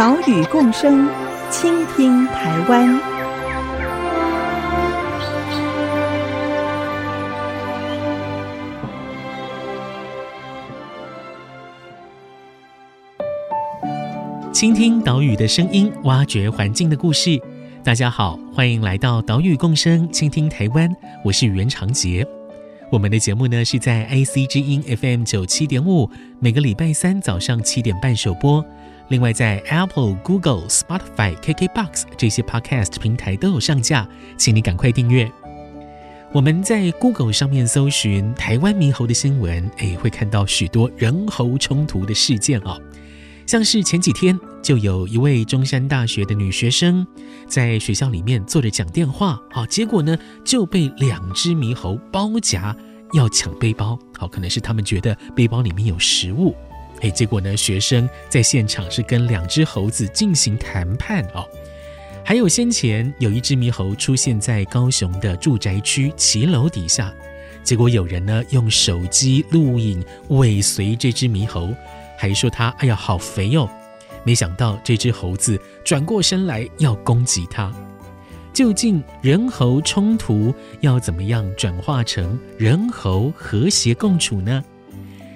岛屿共生，倾听台湾。倾听岛屿的声音，挖掘环境的故事。大家好，欢迎来到岛屿共生，倾听台湾。我是袁长杰。我们的节目呢是在 IC 之音 FM 九七点五，每个礼拜三早上七点半首播。另外，在 Apple、Google、Spotify、KKBox 这些 Podcast 平台都有上架，请你赶快订阅。我们在 Google 上面搜寻台湾猕猴的新闻，诶，会看到许多人猴冲突的事件哦。像是前几天就有一位中山大学的女学生在学校里面坐着讲电话，好，结果呢就被两只猕猴包夹要抢背包，好，可能是他们觉得背包里面有食物，哎，结果呢学生在现场是跟两只猴子进行谈判哦。还有先前有一只猕猴出现在高雄的住宅区骑楼底下，结果有人呢用手机录影尾随这只猕猴。还说他哎呀好肥哦，没想到这只猴子转过身来要攻击他。究竟人猴冲突要怎么样转化成人猴和谐共处呢？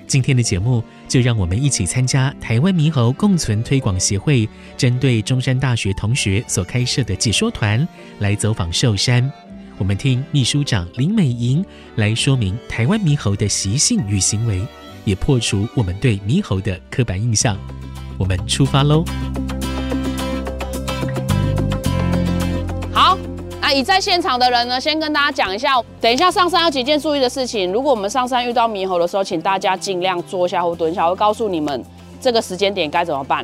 今天的节目就让我们一起参加台湾猕猴共存推广协会针对中山大学同学所开设的解说团来走访寿山。我们听秘书长林美莹来说明台湾猕猴的习性与行为。也破除我们对猕猴的刻板印象。我们出发喽！好，那已在现场的人呢，先跟大家讲一下，等一下上山有几件注意的事情。如果我们上山遇到猕猴的时候，请大家尽量坐下或蹲下，我会告诉你们这个时间点该怎么办。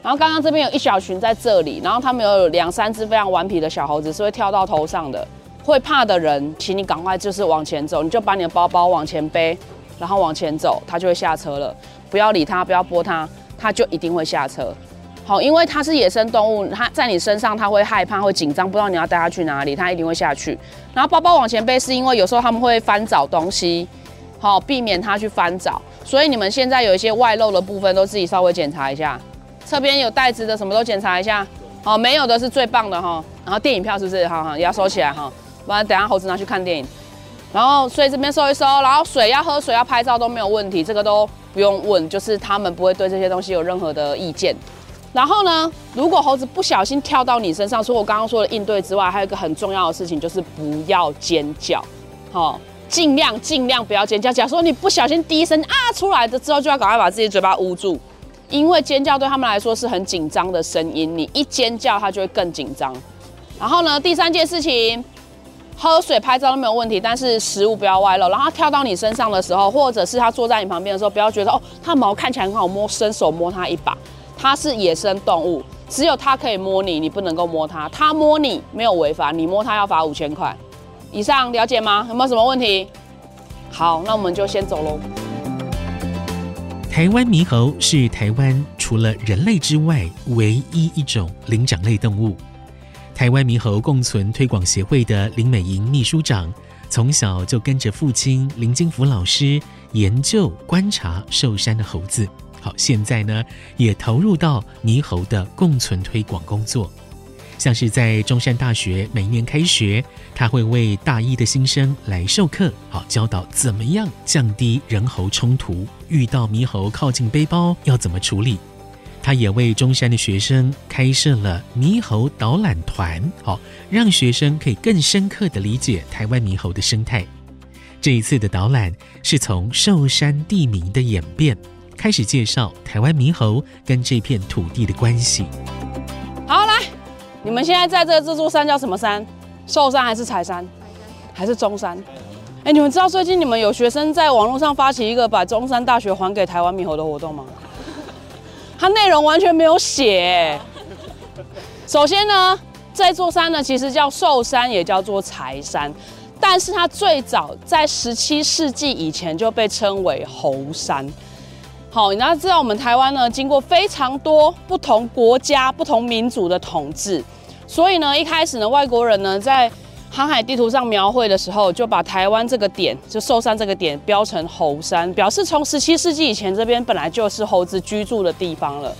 然后刚刚这边有一小群在这里，然后他们有两三只非常顽皮的小猴子是会跳到头上的，会怕的人，请你赶快就是往前走，你就把你的包包往前背。然后往前走，它就会下车了。不要理它，不要拨它，它就一定会下车。好，因为它是野生动物，它在你身上，它会害怕，会紧张，不知道你要带它去哪里，它一定会下去。然后包包往前背，是因为有时候他们会翻找东西，好，避免它去翻找。所以你们现在有一些外露的部分，都自己稍微检查一下。侧边有袋子的，什么都检查一下。好，没有的是最棒的哈。然后电影票是不是？好好，也要收起来哈，不然等下猴子拿去看电影。然后，所以这边收一收，然后水要喝水要拍照都没有问题，这个都不用问，就是他们不会对这些东西有任何的意见。然后呢，如果猴子不小心跳到你身上，除了我刚刚说的应对之外，还有一个很重要的事情就是不要尖叫，好，尽量尽量不要尖叫。假如说你不小心第一声啊出来的之后，就要赶快把自己嘴巴捂住，因为尖叫对他们来说是很紧张的声音，你一尖叫，它就会更紧张。然后呢，第三件事情。喝水、拍照都没有问题，但是食物不要外露。然后跳到你身上的时候，或者是它坐在你旁边的时候，不要觉得哦，它毛看起来很好摸，伸手摸它一把。它是野生动物，只有它可以摸你，你不能够摸它。它摸你没有违法，你摸它要罚五千块。以上了解吗？有没有什么问题？好，那我们就先走喽。台湾猕猴是台湾除了人类之外唯一一种灵长类动物。台湾猕猴共存推广协会的林美莹秘书长，从小就跟着父亲林金福老师研究观察寿山的猴子。好，现在呢也投入到猕猴的共存推广工作。像是在中山大学每一年开学，他会为大一的新生来授课，好教导怎么样降低人猴冲突，遇到猕猴靠近背包要怎么处理。他也为中山的学生开设了猕猴导览团，好，让学生可以更深刻地理解台湾猕猴的生态。这一次的导览是从寿山地名的演变开始介绍台湾猕猴跟这片土地的关系。好，来，你们现在在这这座山叫什么山？寿山还是柴山？还是中山？哎，你们知道最近你们有学生在网络上发起一个把中山大学还给台湾猕猴的活动吗？它内容完全没有写，首先呢，这座山呢其实叫寿山，也叫做柴山，但是它最早在十七世纪以前就被称为猴山。好，你要知道我们台湾呢，经过非常多不同国家、不同民族的统治，所以呢，一开始呢，外国人呢在航海地图上描绘的时候，就把台湾这个点，就寿山这个点标成猴山，表示从十七世纪以前这边本来就是猴子居住的地方了。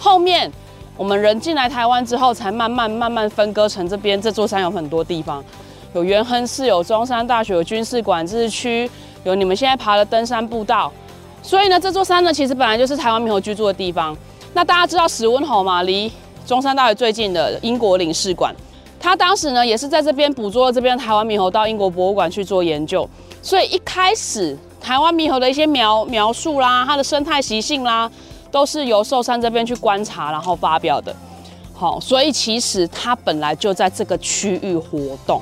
后面我们人进来台湾之后，才慢慢慢慢分割成这边这座山有很多地方，有元亨寺，有中山大学，有军事管制区，有你们现在爬的登山步道。所以呢，这座山呢，其实本来就是台湾猕猴居住的地方。那大家知道史温侯吗？离中山大学最近的英国领事馆，他当时呢也是在这边捕捉了这边台湾猕猴，到英国博物馆去做研究。所以一开始台湾猕猴的一些描描述啦，它的生态习性啦，都是由寿山这边去观察然后发表的。好，所以其实它本来就在这个区域活动。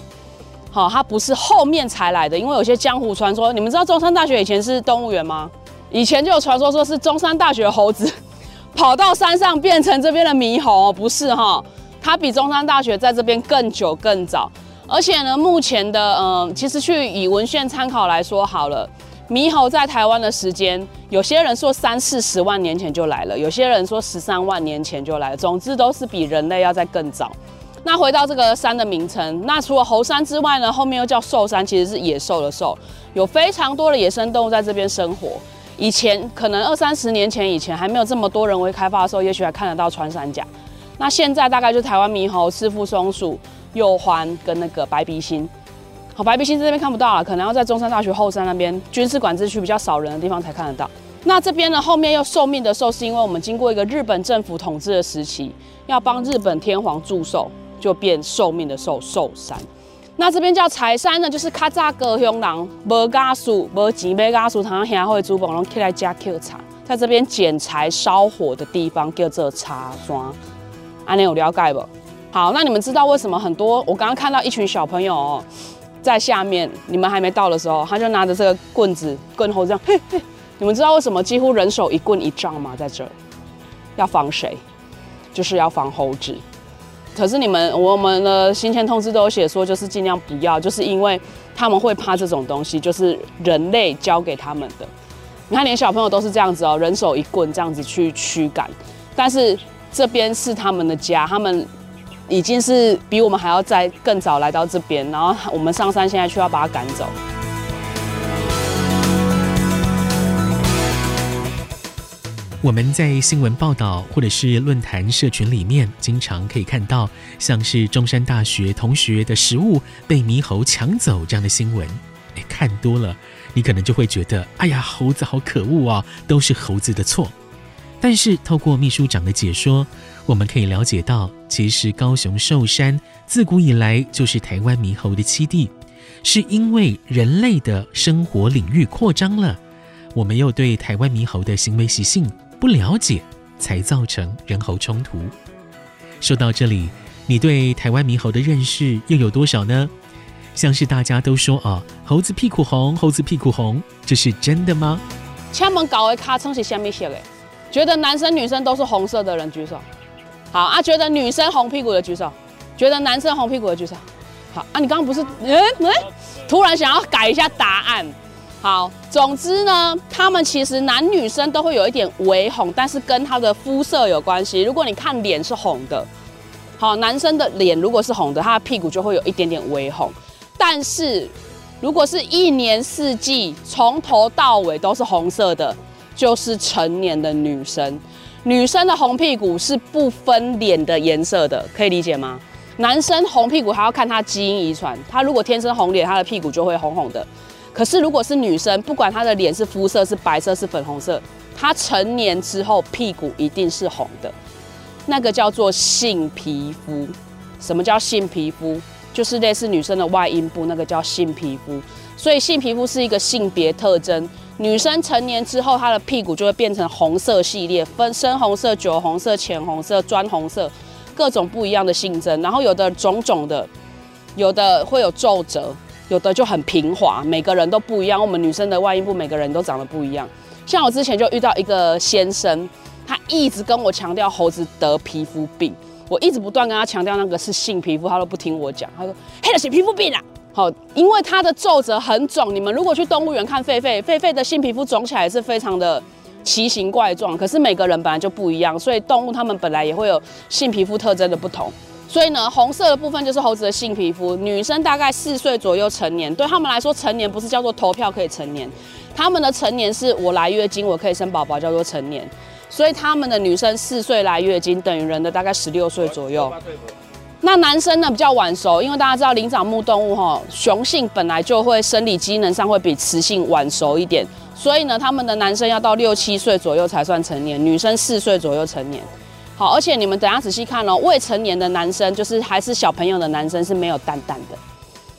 好，它不是后面才来的，因为有些江湖传说，你们知道中山大学以前是动物园吗？以前就有传说说是中山大学猴子 跑到山上变成这边的猕猴，不是哈？它比中山大学在这边更久更早，而且呢，目前的嗯，其实去以文献参考来说好了，猕猴在台湾的时间，有些人说三四十万年前就来了，有些人说十三万年前就来了，总之都是比人类要再更早。那回到这个山的名称，那除了猴山之外呢，后面又叫寿山，其实是野兽的兽，有非常多的野生动物在这边生活。以前可能二三十年前以前还没有这么多人为开发的时候，也许还看得到穿山甲。那现在大概就台湾猕猴、赤腹松鼠、鼬獾跟那个白鼻心。好，白鼻心这边看不到了，可能要在中山大学后山那边军事管制区比较少人的地方才看得到。那这边呢，后面又受命的寿，是因为我们经过一个日本政府统治的时期，要帮日本天皇祝寿，就变寿命的寿寿山。那这边叫柴山呢，就是较早高雄人无家属、无钱买家属，常常协会主办拢起来吃抾茶，在这边捡柴烧火的地方叫做柴山。安尼有了解不？好，那你们知道为什么很多？我刚刚看到一群小朋友哦，在下面，你们还没到的时候，他就拿着这个棍子棍猴这样嘿嘿。你们知道为什么几乎人手一棍一杖吗？在这儿要防谁？就是要防猴子。可是你们，我们的行前通知都有写说，就是尽量不要，就是因为他们会怕这种东西，就是人类教给他们的。你看，连小朋友都是这样子哦，人手一棍这样子去驱赶。但是这边是他们的家，他们已经是比我们还要再更早来到这边，然后我们上山现在却要把他赶走。我们在新闻报道或者是论坛社群里面，经常可以看到像是中山大学同学的食物被猕猴抢走这样的新闻。哎，看多了，你可能就会觉得，哎呀，猴子好可恶啊，都是猴子的错。但是透过秘书长的解说，我们可以了解到，其实高雄寿山自古以来就是台湾猕猴的栖地，是因为人类的生活领域扩张了，我们又对台湾猕猴的行为习性不了解，才造成人猴冲突。说到这里，你对台湾猕猴的认识又有多少呢？像是大家都说啊，猴子屁股红，猴子屁股红，这是真的吗？敲门搞的卡称是什么色的？觉得男生女生都是红色的人举手。好啊，觉得女生红屁股的举手。觉得男生红屁股的举手。好啊，你刚刚不是嗯嗯，突然想要改一下答案。好，总之呢，他们其实男女生都会有一点微红，但是跟他的肤色有关系。如果你看脸是红的，好，男生的脸如果是红的，他的屁股就会有一点点微红。但是如果是一年四季从头到尾都是红色的，就是成年的女生。女生的红屁股是不分脸的颜色的，可以理解吗？男生红屁股还要看他基因遗传，他如果天生红脸，他的屁股就会红红的。可是，如果是女生，不管她的脸是肤色是白色是粉红色，她成年之后屁股一定是红的，那个叫做性皮肤。什么叫性皮肤？就是类似女生的外阴部，那个叫性皮肤。所以性皮肤是一个性别特征。女生成年之后，她的屁股就会变成红色系列，分深红色、酒红色、浅红色、砖红色，各种不一样的性征。然后有的肿肿的，有的会有皱褶。有的就很平滑，每个人都不一样。我们女生的外阴部每个人都长得不一样。像我之前就遇到一个先生，他一直跟我强调猴子得皮肤病，我一直不断跟他强调那个是性皮肤，他都不听我讲。他说：“黑的是皮肤病啊。”好，因为它的皱褶很肿。你们如果去动物园看狒狒，狒狒的性皮肤肿起来是非常的奇形怪状。可是每个人本来就不一样，所以动物它们本来也会有性皮肤特征的不同。所以呢，红色的部分就是猴子的性皮肤。女生大概四岁左右成年，对他们来说，成年不是叫做投票可以成年，他们的成年是我来月经，我可以生宝宝，叫做成年。所以他们的女生四岁来月经，等于人的大概十六岁左右。那男生呢比较晚熟，因为大家知道灵长目动物哈，雄性本来就会生理机能上会比雌性晚熟一点，所以呢，他们的男生要到六七岁左右才算成年，女生四岁左右成年。好，而且你们等下仔细看哦，未成年的男生就是还是小朋友的男生是没有蛋蛋的，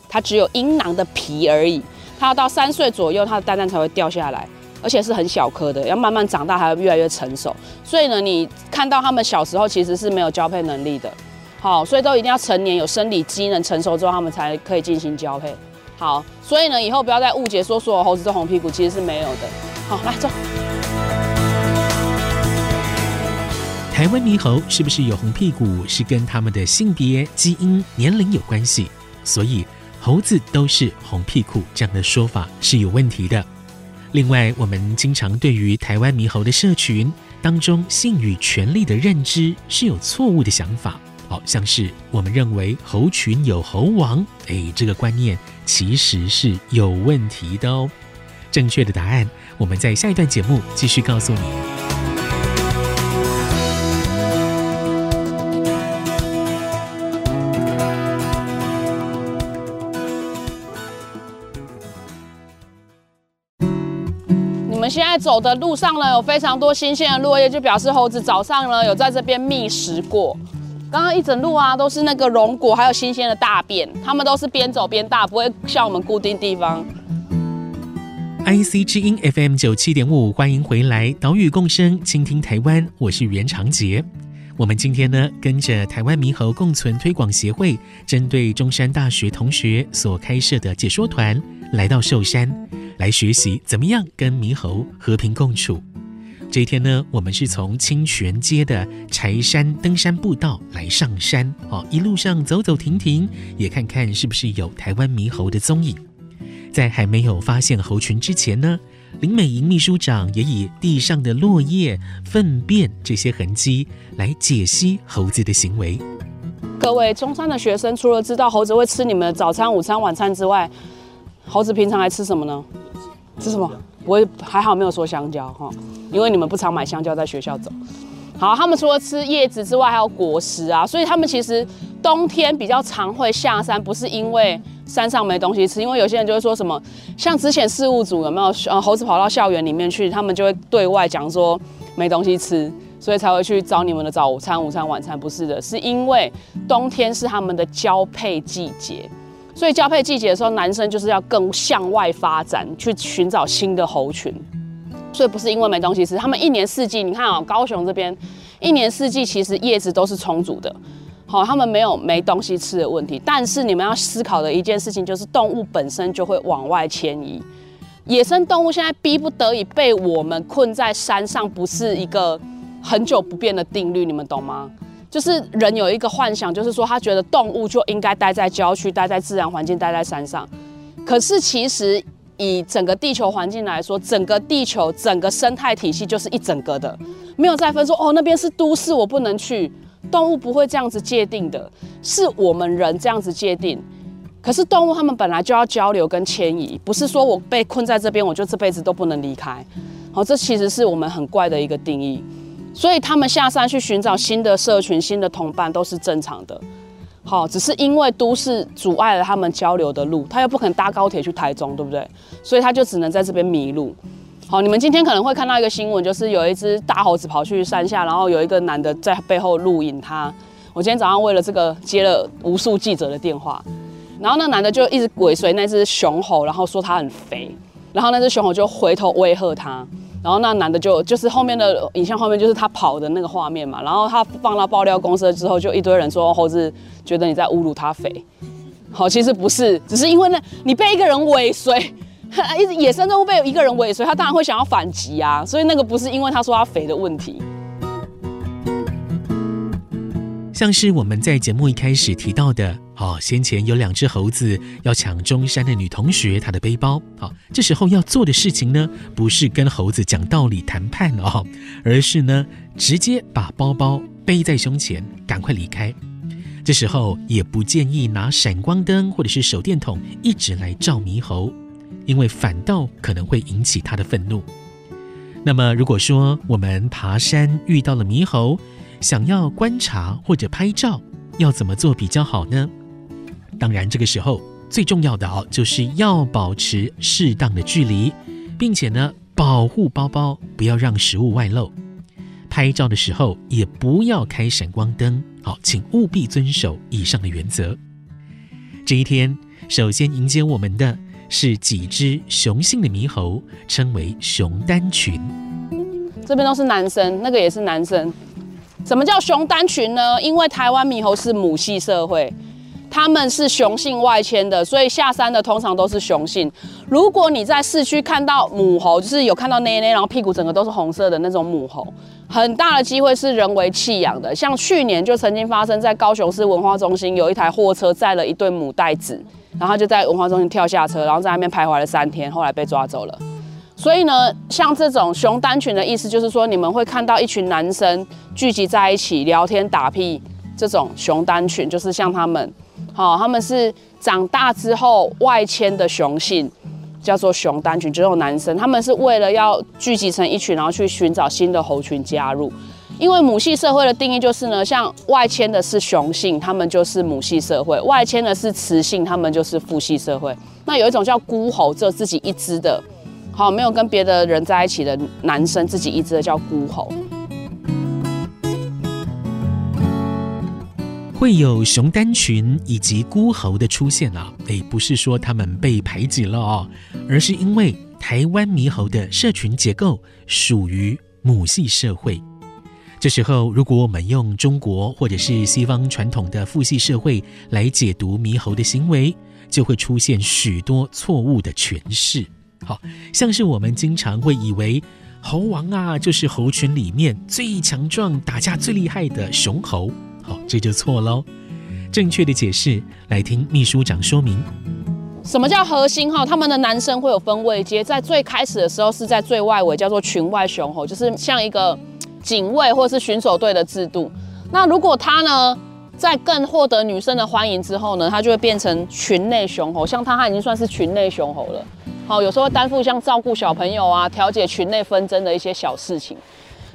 他只有阴囊的皮而已。他要到三岁左右，他的蛋蛋才会掉下来，而且是很小颗的，要慢慢长大，还会越来越成熟。所以呢，你看到他们小时候其实是没有交配能力的。好，所以都一定要成年有生理机能成熟之后，他们才可以进行交配。好，所以呢，以后不要再误解说所有猴子都红屁股，其实是没有的。好，来走。台湾猕猴是不是有红屁股，是跟他们的性别、基因、年龄有关系，所以猴子都是红屁股这样的说法是有问题的。另外，我们经常对于台湾猕猴的社群当中性与权利的认知是有错误的想法，好像是我们认为猴群有猴王，哎，这个观念其实是有问题的哦。正确的答案，我们在下一段节目继续告诉你。在走的路上呢，有非常多新鲜的落叶，就表示猴子早上呢有在这边觅食过。刚刚一整路啊，都是那个榕果，还有新鲜的大便，它们都是边走边大，不会像我们固定地方。IC 之音 FM 九七点五，欢迎回来，岛屿共生，倾听台湾，我是袁长杰。我们今天呢，跟着台湾猕猴共存推广协会，针对中山大学同学所开设的解说团，来到寿山。来学习怎么样跟猕猴和平共处。这一天呢，我们是从清泉街的柴山登山步道来上山，哦，一路上走走停停，也看看是不是有台湾猕猴的踪影。在还没有发现猴群之前呢，林美莹秘书长也以地上的落叶、粪便这些痕迹来解析猴子的行为。各位中山的学生，除了知道猴子会吃你们的早餐、午餐、晚餐之外，猴子平常还吃什么呢？吃什么？我还好没有说香蕉哈，因为你们不常买香蕉在学校走。好，他们除了吃叶子之外，还有果实啊，所以他们其实冬天比较常会下山，不是因为山上没东西吃，因为有些人就会说什么，像之前事务组有没有呃猴子跑到校园里面去，他们就会对外讲说没东西吃，所以才会去找你们的早餐、午餐、晚餐，不是的，是因为冬天是他们的交配季节。所以交配季节的时候，男生就是要更向外发展，去寻找新的猴群。所以不是因为没东西吃，他们一年四季，你看啊，高雄这边一年四季其实叶子都是充足的，好，他们没有没东西吃的问题。但是你们要思考的一件事情就是，动物本身就会往外迁移。野生动物现在逼不得已被我们困在山上，不是一个很久不变的定律，你们懂吗？就是人有一个幻想，就是说他觉得动物就应该待在郊区，待在自然环境，待在山上。可是其实以整个地球环境来说，整个地球整个生态体系就是一整个的，没有再分说哦，那边是都市，我不能去。动物不会这样子界定的，是我们人这样子界定。可是动物它们本来就要交流跟迁移，不是说我被困在这边，我就这辈子都不能离开。好，这其实是我们很怪的一个定义。所以他们下山去寻找新的社群、新的同伴都是正常的。好，只是因为都市阻碍了他们交流的路，他又不肯搭高铁去台中，对不对？所以他就只能在这边迷路。好，你们今天可能会看到一个新闻，就是有一只大猴子跑去山下，然后有一个男的在背后录影他。我今天早上为了这个接了无数记者的电话，然后那男的就一直尾随那只雄猴，然后说他很肥，然后那只雄猴就回头威吓他。然后那男的就就是后面的影像后面就是他跑的那个画面嘛，然后他放到爆料公司之后，就一堆人说猴子觉得你在侮辱他肥，好，其实不是，只是因为呢你被一个人尾随，一直野生动物被一个人尾随，他当然会想要反击啊，所以那个不是因为他说他肥的问题。像是我们在节目一开始提到的，哦，先前有两只猴子要抢中山的女同学她的背包，好，这时候要做的事情呢，不是跟猴子讲道理谈判哦，而是呢，直接把包包背在胸前，赶快离开。这时候也不建议拿闪光灯或者是手电筒一直来照猕猴，因为反倒可能会引起他的愤怒。那么，如果说我们爬山遇到了猕猴，想要观察或者拍照，要怎么做比较好呢？当然，这个时候最重要的哦，就是要保持适当的距离，并且呢，保护包包，不要让食物外露。拍照的时候也不要开闪光灯，好，请务必遵守以上的原则。这一天，首先迎接我们的。是几只雄性的猕猴，称为雄单群。这边都是男生，那个也是男生。什么叫雄单群呢？因为台湾猕猴是母系社会，他们是雄性外迁的，所以下山的通常都是雄性。如果你在市区看到母猴，就是有看到内内，然后屁股整个都是红色的那种母猴，很大的机会是人为弃养的。像去年就曾经发生在高雄市文化中心，有一台货车载了一对母带子。然后就在文化中心跳下车，然后在那边徘徊了三天，后来被抓走了。所以呢，像这种雄单群的意思，就是说你们会看到一群男生聚集在一起聊天打屁，这种雄单群就是像他们，好，他们是长大之后外迁的雄性，叫做雄单群，只有男生，他们是为了要聚集成一群，然后去寻找新的猴群加入。因为母系社会的定义就是呢，像外迁的是雄性，他们就是母系社会；外迁的是雌性，他们就是父系社会。那有一种叫孤猴，只有自己一只的，好，没有跟别的人在一起的男生，自己一只的叫孤猴。会有雄单群以及孤猴的出现啊，诶，不是说他们被排挤了哦，而是因为台湾猕猴的社群结构属于母系社会。这时候，如果我们用中国或者是西方传统的父系社会来解读猕猴的行为，就会出现许多错误的诠释。好像是我们经常会以为猴王啊，就是猴群里面最强壮、打架最厉害的雄猴。好，这就错喽。正确的解释，来听秘书长说明。什么叫核心？哈，他们的男生会有分位阶，在最开始的时候是在最外围，叫做群外雄猴，就是像一个。警卫或是巡守队的制度，那如果他呢，在更获得女生的欢迎之后呢，他就会变成群内雄猴。像他，他已经算是群内雄猴了。好，有时候会担负像照顾小朋友啊、调解群内纷争的一些小事情。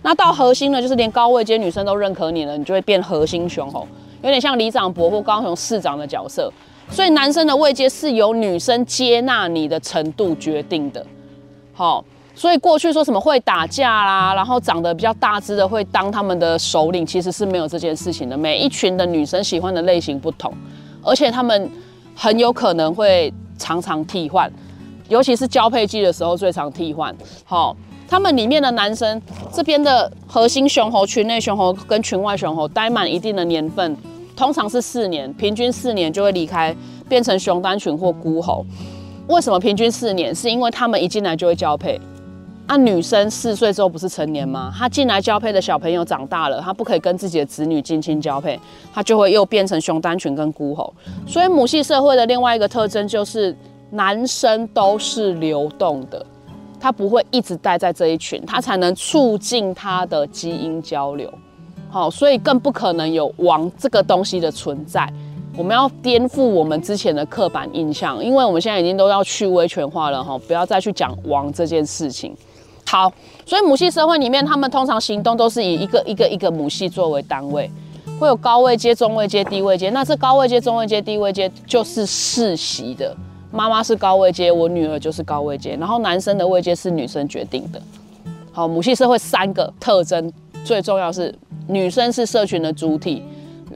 那到核心呢，就是连高位阶女生都认可你了，你就会变核心雄猴，有点像里长伯或高雄市长的角色。所以男生的位阶是由女生接纳你的程度决定的。好。所以过去说什么会打架啦，然后长得比较大只的会当他们的首领，其实是没有这件事情的。每一群的女生喜欢的类型不同，而且他们很有可能会常常替换，尤其是交配季的时候最常替换。好，他们里面的男生这边的核心雄猴、群内雄猴跟群外雄猴待满一定的年份，通常是四年，平均四年就会离开，变成雄单群或孤猴。为什么平均四年？是因为他们一进来就会交配。啊，女生四岁之后不是成年吗？她进来交配的小朋友长大了，她不可以跟自己的子女近亲交配，她就会又变成熊单群跟孤猴。所以母系社会的另外一个特征就是男生都是流动的，他不会一直待在这一群，他才能促进他的基因交流。好，所以更不可能有王这个东西的存在。我们要颠覆我们之前的刻板印象，因为我们现在已经都要去威权化了哈，不要再去讲王这件事情。好，所以母系社会里面，他们通常行动都是以一个一个一个母系作为单位，会有高位阶、中位阶、低位阶。那这高位阶、中位阶、低位阶就是世袭的，妈妈是高位阶，我女儿就是高位阶。然后男生的位阶是女生决定的。好，母系社会三个特征，最重要是女生是社群的主体，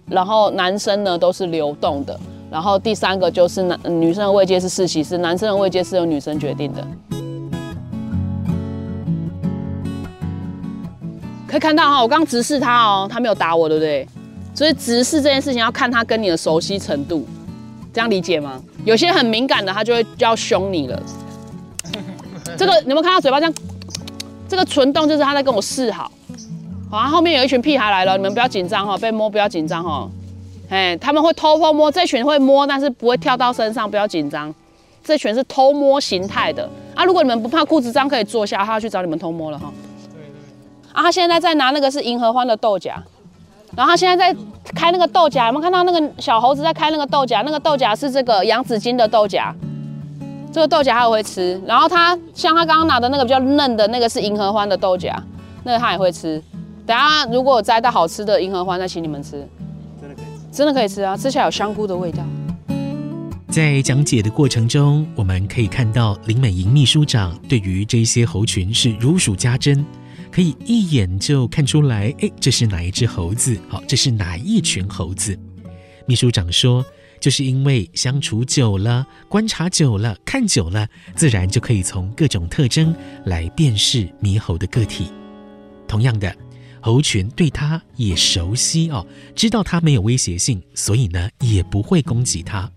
然后男生呢都是流动的，然后第三个就是男女生的位阶是世袭，是男生的位阶是由女生决定的。可以看到哈，我刚刚直视他哦，他没有打我，对不对？所以直视这件事情要看他跟你的熟悉程度，这样理解吗？有些很敏感的，他就会就要凶你了。这个你有没有看到嘴巴这样？这个唇动就是他在跟我示好。好，后面有一群屁孩来了，你们不要紧张哈，被摸不要紧张哈。哎，他们会偷偷摸，这群会摸，但是不会跳到身上，不要紧张。这群是偷摸形态的啊！如果你们不怕裤子脏，可以坐下，他要去找你们偷摸了哈。他现在在拿那个是银合欢的豆荚，然后他现在在开那个豆荚，有没有看到那个小猴子在开那个豆荚？那个豆荚是这个羊子金的豆荚，这个豆荚他也会吃。然后他像他刚刚拿的那个比较嫩的那个是银合欢的豆荚，那个他也会吃。等下如果有摘到好吃的银合欢，再请你们吃。真的可以吃，真的可以吃啊！吃起来有香菇的味道。在讲解的过程中，我们可以看到林美莹秘书长对于这些猴群是如数家珍，可以一眼就看出来，哎，这是哪一只猴子？好，这是哪一群猴子？秘书长说，就是因为相处久了，观察久了，看久了，自然就可以从各种特征来辨识猕猴的个体。同样的，猴群对它也熟悉哦，知道它没有威胁性，所以呢，也不会攻击它。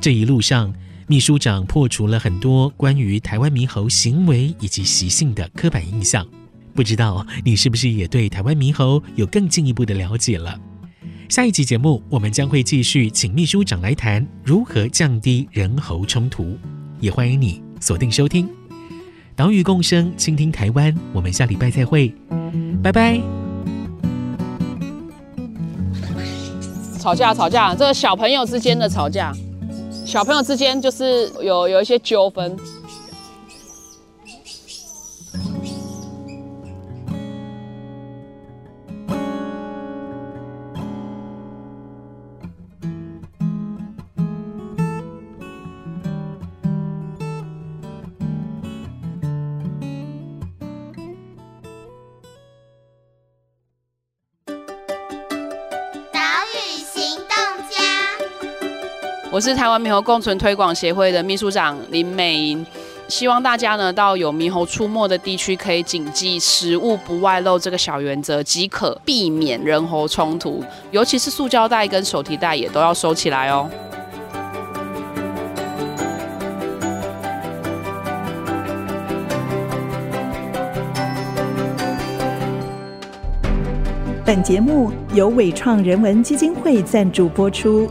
这一路上，秘书长破除了很多关于台湾猕猴行为以及习性的刻板印象。不知道你是不是也对台湾猕猴有更进一步的了解了？下一集节目，我们将会继续请秘书长来谈如何降低人猴冲突。也欢迎你锁定收听《岛屿共生，倾听台湾》。我们下礼拜再会，拜拜。吵架，吵架，这个小朋友之间的吵架。小朋友之间就是有有一些纠纷。我是台湾猕猴共存推广协会的秘书长林美莹，希望大家呢到有猕猴出没的地区，可以谨记食物不外露这个小原则，即可避免人猴冲突。尤其是塑胶袋跟手提袋也都要收起来哦。本节目由伟创人文基金会赞助播出。